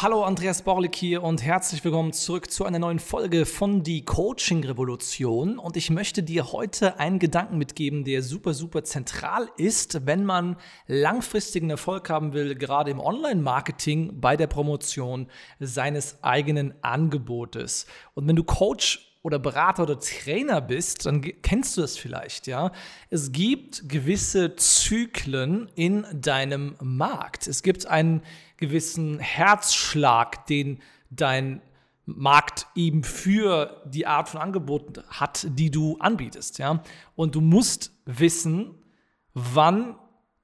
Hallo Andreas Borlik hier und herzlich willkommen zurück zu einer neuen Folge von Die Coaching Revolution. Und ich möchte dir heute einen Gedanken mitgeben, der super, super zentral ist, wenn man langfristigen Erfolg haben will, gerade im Online-Marketing bei der Promotion seines eigenen Angebotes. Und wenn du Coach oder Berater oder Trainer bist, dann kennst du das vielleicht, ja. Es gibt gewisse Zyklen in deinem Markt. Es gibt einen gewissen Herzschlag, den dein Markt eben für die Art von Angeboten hat, die du anbietest, ja. Und du musst wissen, wann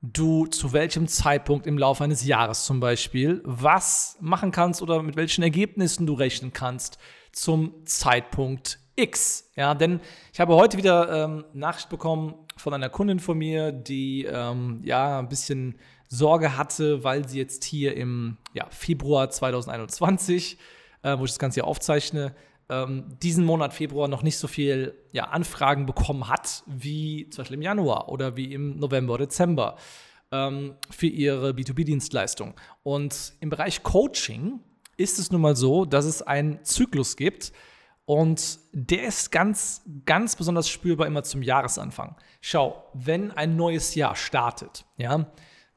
du zu welchem Zeitpunkt im Laufe eines Jahres zum Beispiel was machen kannst oder mit welchen Ergebnissen du rechnen kannst zum Zeitpunkt X. Ja, denn ich habe heute wieder ähm, Nachricht bekommen von einer Kundin von mir, die ähm, ja ein bisschen Sorge hatte, weil sie jetzt hier im ja, Februar 2021, äh, wo ich das Ganze hier aufzeichne, ähm, diesen Monat Februar noch nicht so viel ja, Anfragen bekommen hat, wie zum Beispiel im Januar oder wie im November, Dezember ähm, für ihre B2B-Dienstleistung. Und im Bereich Coaching ist es nun mal so, dass es einen Zyklus gibt und der ist ganz, ganz besonders spürbar immer zum Jahresanfang. Schau, wenn ein neues Jahr startet, ja,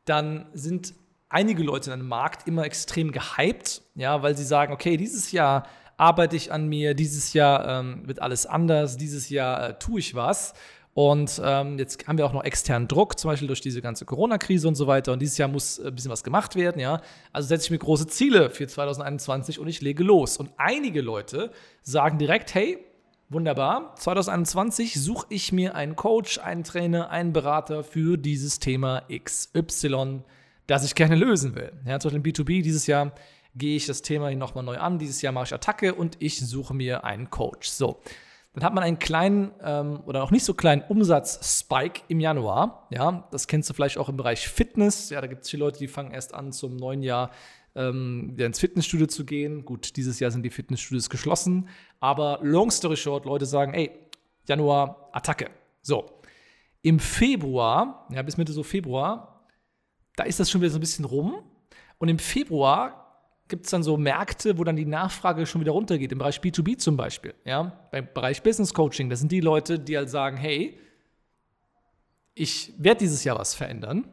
dann sind einige Leute in einem Markt immer extrem gehypt, ja, weil sie sagen, okay, dieses Jahr arbeite ich an mir, dieses Jahr ähm, wird alles anders, dieses Jahr äh, tue ich was. Und ähm, jetzt haben wir auch noch externen Druck, zum Beispiel durch diese ganze Corona-Krise und so weiter. Und dieses Jahr muss äh, ein bisschen was gemacht werden, ja. Also setze ich mir große Ziele für 2021 und ich lege los. Und einige Leute sagen direkt, hey, wunderbar, 2021 suche ich mir einen Coach, einen Trainer, einen Berater für dieses Thema XY, das ich gerne lösen will. Ja, zum Beispiel im B2B dieses Jahr gehe ich das Thema nochmal neu an. Dieses Jahr mache ich Attacke und ich suche mir einen Coach. So dann hat man einen kleinen ähm, oder auch nicht so kleinen Umsatzspike im Januar. Ja, das kennst du vielleicht auch im Bereich Fitness. Ja, da gibt es viele Leute, die fangen erst an, zum neuen Jahr ähm, ins Fitnessstudio zu gehen. Gut, dieses Jahr sind die Fitnessstudios geschlossen. Aber long story short, Leute sagen, ey, Januar, Attacke. So. Im Februar, ja, bis Mitte so Februar, da ist das schon wieder so ein bisschen rum. Und im Februar gibt es dann so Märkte, wo dann die Nachfrage schon wieder runtergeht, im Bereich B2B zum Beispiel. Ja? Beim Bereich Business Coaching, das sind die Leute, die halt sagen, hey, ich werde dieses Jahr was verändern,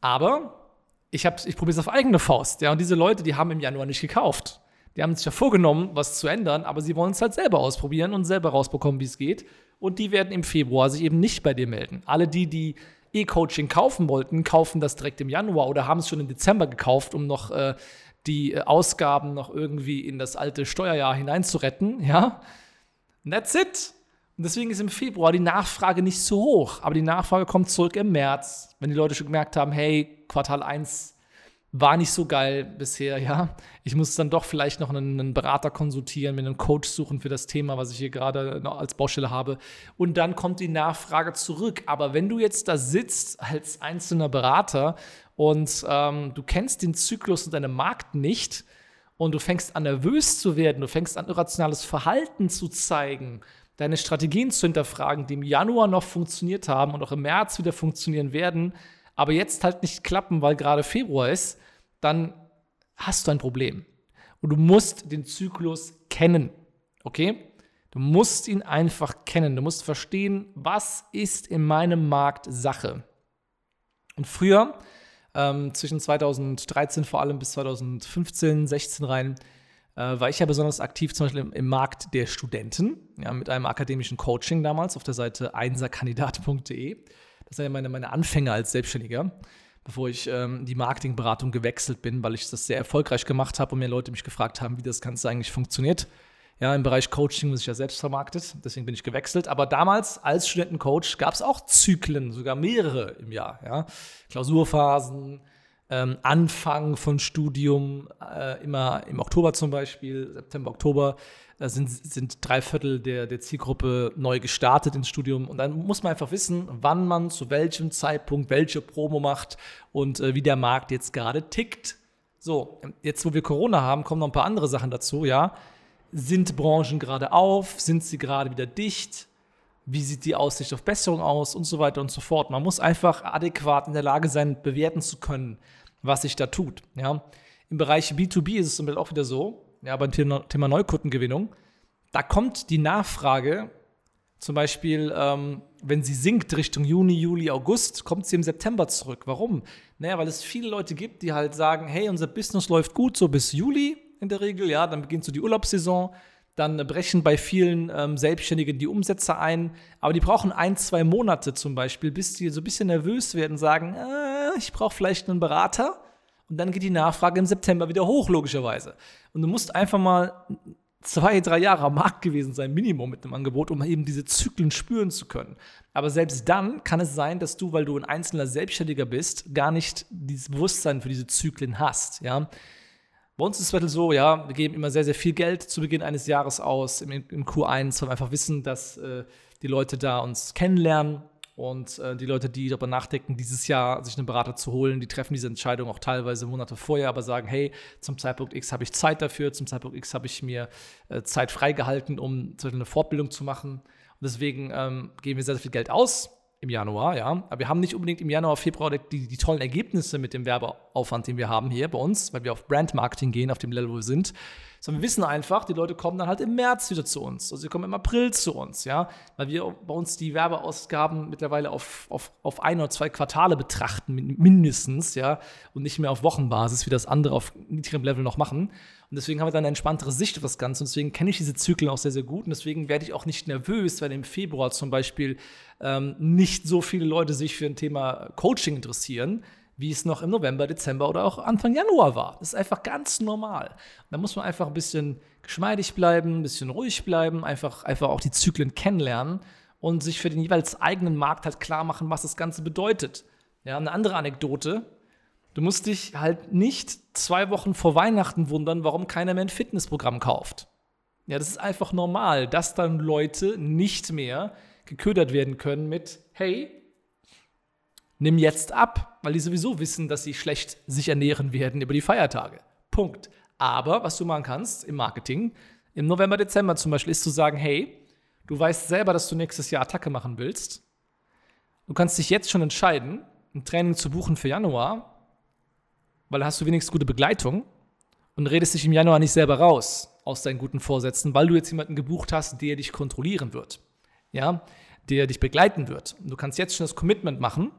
aber ich, ich probiere es auf eigene Faust. Ja? Und diese Leute, die haben im Januar nicht gekauft. Die haben sich ja vorgenommen, was zu ändern, aber sie wollen es halt selber ausprobieren und selber rausbekommen, wie es geht. Und die werden im Februar sich eben nicht bei dir melden. Alle die, die E-Coaching kaufen wollten, kaufen das direkt im Januar oder haben es schon im Dezember gekauft, um noch äh, die äh, Ausgaben noch irgendwie in das alte Steuerjahr hineinzuretten, ja. that's it. Und deswegen ist im Februar die Nachfrage nicht so hoch, aber die Nachfrage kommt zurück im März, wenn die Leute schon gemerkt haben, hey, Quartal 1 war nicht so geil bisher, ja. Ich muss dann doch vielleicht noch einen, einen, Berater konsultieren, mir einen Coach suchen für das Thema, was ich hier gerade als Baustelle habe. Und dann kommt die Nachfrage zurück. Aber wenn du jetzt da sitzt als einzelner Berater und ähm, du kennst den Zyklus in deinem Markt nicht und du fängst an nervös zu werden, du fängst an irrationales Verhalten zu zeigen, deine Strategien zu hinterfragen, die im Januar noch funktioniert haben und auch im März wieder funktionieren werden, aber jetzt halt nicht klappen, weil gerade Februar ist, dann hast du ein Problem. Und du musst den Zyklus kennen. Okay? Du musst ihn einfach kennen. Du musst verstehen, was ist in meinem Markt Sache. Und früher, ähm, zwischen 2013 vor allem bis 2015, 16 rein, äh, war ich ja besonders aktiv zum Beispiel im, im Markt der Studenten, ja, mit einem akademischen Coaching damals auf der Seite einserkandidat.de. Das sind ja meine, meine Anfänge als Selbstständiger bevor ich ähm, die Marketingberatung gewechselt bin, weil ich das sehr erfolgreich gemacht habe und mir Leute mich gefragt haben, wie das Ganze eigentlich funktioniert. Ja, im Bereich Coaching muss ich ja selbst vermarktet, deswegen bin ich gewechselt. Aber damals als Studentencoach gab es auch Zyklen, sogar mehrere im Jahr. Ja? Klausurphasen, ähm, Anfang von Studium, äh, immer im Oktober zum Beispiel, September, Oktober, äh, sind, sind drei Viertel der, der Zielgruppe neu gestartet ins Studium. Und dann muss man einfach wissen, wann man zu welchem Zeitpunkt welche Promo macht und äh, wie der Markt jetzt gerade tickt. So, jetzt wo wir Corona haben, kommen noch ein paar andere Sachen dazu, ja. Sind Branchen gerade auf? Sind sie gerade wieder dicht? Wie sieht die Aussicht auf Besserung aus und so weiter und so fort. Man muss einfach adäquat in der Lage sein, bewerten zu können, was sich da tut. Ja. Im Bereich B2B ist es zum Beispiel auch wieder so, ja, beim Thema, Neukundengewinnung, da kommt die Nachfrage, zum Beispiel, ähm, wenn sie sinkt Richtung Juni, Juli, August, kommt sie im September zurück. Warum? Naja, weil es viele Leute gibt, die halt sagen, hey, unser Business läuft gut so bis Juli, in der Regel, ja, dann beginnt so die Urlaubssaison, dann brechen bei vielen ähm, Selbstständigen die Umsätze ein, aber die brauchen ein, zwei Monate zum Beispiel, bis die so ein bisschen nervös werden, sagen, äh, ich brauche vielleicht einen Berater und dann geht die Nachfrage im September wieder hoch, logischerweise. Und du musst einfach mal zwei, drei Jahre am Markt gewesen sein, Minimum mit einem Angebot, um eben diese Zyklen spüren zu können. Aber selbst dann kann es sein, dass du, weil du ein einzelner Selbstständiger bist, gar nicht dieses Bewusstsein für diese Zyklen hast, ja. Bei uns ist es so, ja, wir geben immer sehr, sehr viel Geld zu Beginn eines Jahres aus im, im Q1, weil wir einfach wissen, dass äh, die Leute da uns kennenlernen und äh, die Leute, die darüber nachdenken, dieses Jahr sich einen Berater zu holen, die treffen diese Entscheidung auch teilweise Monate vorher, aber sagen, hey, zum Zeitpunkt X habe ich Zeit dafür, zum Zeitpunkt X habe ich mir äh, Zeit freigehalten, um eine Fortbildung zu machen. Und deswegen ähm, geben wir sehr, sehr viel Geld aus im Januar, ja. Aber wir haben nicht unbedingt im Januar, Februar die, die tollen Ergebnisse mit dem Werbeaufwand, den wir haben hier bei uns, weil wir auf Brandmarketing gehen, auf dem Level, wo wir sind. Sondern wir wissen einfach, die Leute kommen dann halt im März wieder zu uns. Also sie kommen im April zu uns, ja. Weil wir bei uns die Werbeausgaben mittlerweile auf, auf, auf ein oder zwei Quartale betrachten, mindestens, ja. Und nicht mehr auf Wochenbasis, wie das andere auf niedrigem Level noch machen. Und deswegen haben wir dann eine entspanntere Sicht auf das Ganze. Und deswegen kenne ich diese Zyklen auch sehr, sehr gut. Und deswegen werde ich auch nicht nervös, wenn im Februar zum Beispiel ähm, nicht so viele Leute sich für ein Thema Coaching interessieren, wie es noch im November, Dezember oder auch Anfang Januar war. Das ist einfach ganz normal. Da muss man einfach ein bisschen geschmeidig bleiben, ein bisschen ruhig bleiben, einfach, einfach auch die Zyklen kennenlernen und sich für den jeweils eigenen Markt halt klar machen, was das Ganze bedeutet. Ja, eine andere Anekdote, Du musst dich halt nicht zwei Wochen vor Weihnachten wundern, warum keiner mehr ein Fitnessprogramm kauft. Ja, das ist einfach normal, dass dann Leute nicht mehr geködert werden können mit, hey, nimm jetzt ab, weil die sowieso wissen, dass sie schlecht sich ernähren werden über die Feiertage. Punkt. Aber was du machen kannst im Marketing, im November, Dezember zum Beispiel, ist zu sagen, hey, du weißt selber, dass du nächstes Jahr Attacke machen willst. Du kannst dich jetzt schon entscheiden, ein Training zu buchen für Januar weil da hast du wenigstens gute Begleitung und redest dich im Januar nicht selber raus aus deinen guten Vorsätzen, weil du jetzt jemanden gebucht hast, der dich kontrollieren wird. Ja, der dich begleiten wird. Und du kannst jetzt schon das Commitment machen,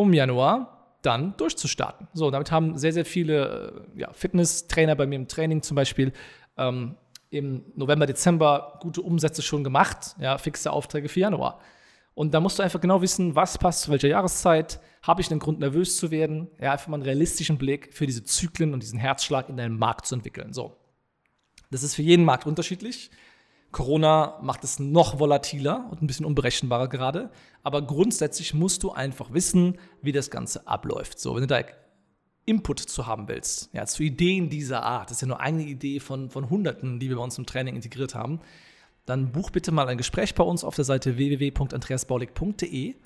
um Januar dann durchzustarten. So, damit haben sehr, sehr viele äh, ja, Fitnesstrainer bei mir im Training zum Beispiel ähm, im November, Dezember gute Umsätze schon gemacht, ja, fixe Aufträge für Januar. Und da musst du einfach genau wissen, was passt zu welcher Jahreszeit. Habe ich einen Grund, nervös zu werden? Ja, einfach mal einen realistischen Blick für diese Zyklen und diesen Herzschlag in deinem Markt zu entwickeln. So. Das ist für jeden Markt unterschiedlich. Corona macht es noch volatiler und ein bisschen unberechenbarer gerade. Aber grundsätzlich musst du einfach wissen, wie das Ganze abläuft. So, wenn du da Input zu haben willst, ja, zu Ideen dieser Art, das ist ja nur eine Idee von, von Hunderten, die wir bei uns im Training integriert haben, dann buch bitte mal ein Gespräch bei uns auf der Seite www.andreasbaulig.de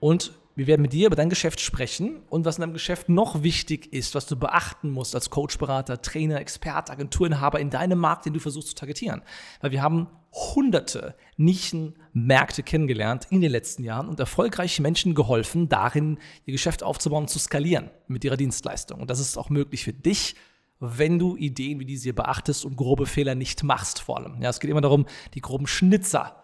und wir werden mit dir über dein Geschäft sprechen und was in deinem Geschäft noch wichtig ist, was du beachten musst als Coach, Berater, Trainer, Experte, Agenturinhaber in deinem Markt, den du versuchst zu targetieren. Weil wir haben hunderte Nischenmärkte kennengelernt in den letzten Jahren und erfolgreiche Menschen geholfen, darin ihr Geschäft aufzubauen und zu skalieren mit ihrer Dienstleistung. Und das ist auch möglich für dich wenn du Ideen wie diese hier beachtest und grobe Fehler nicht machst vor allem. Ja, es geht immer darum, die groben Schnitzer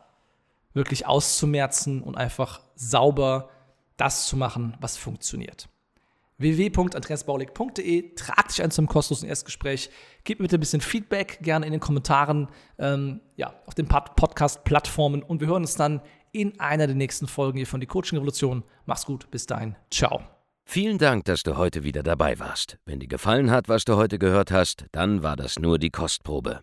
wirklich auszumerzen und einfach sauber das zu machen, was funktioniert. www.andreasbaulig.de Trag dich ein zum kostenlosen Erstgespräch. Gib mir bitte ein bisschen Feedback, gerne in den Kommentaren, ähm, ja, auf den Podcast-Plattformen und wir hören uns dann in einer der nächsten Folgen hier von Die Coaching Revolution. Mach's gut, bis dahin. Ciao. Vielen Dank, dass du heute wieder dabei warst. Wenn dir gefallen hat, was du heute gehört hast, dann war das nur die Kostprobe.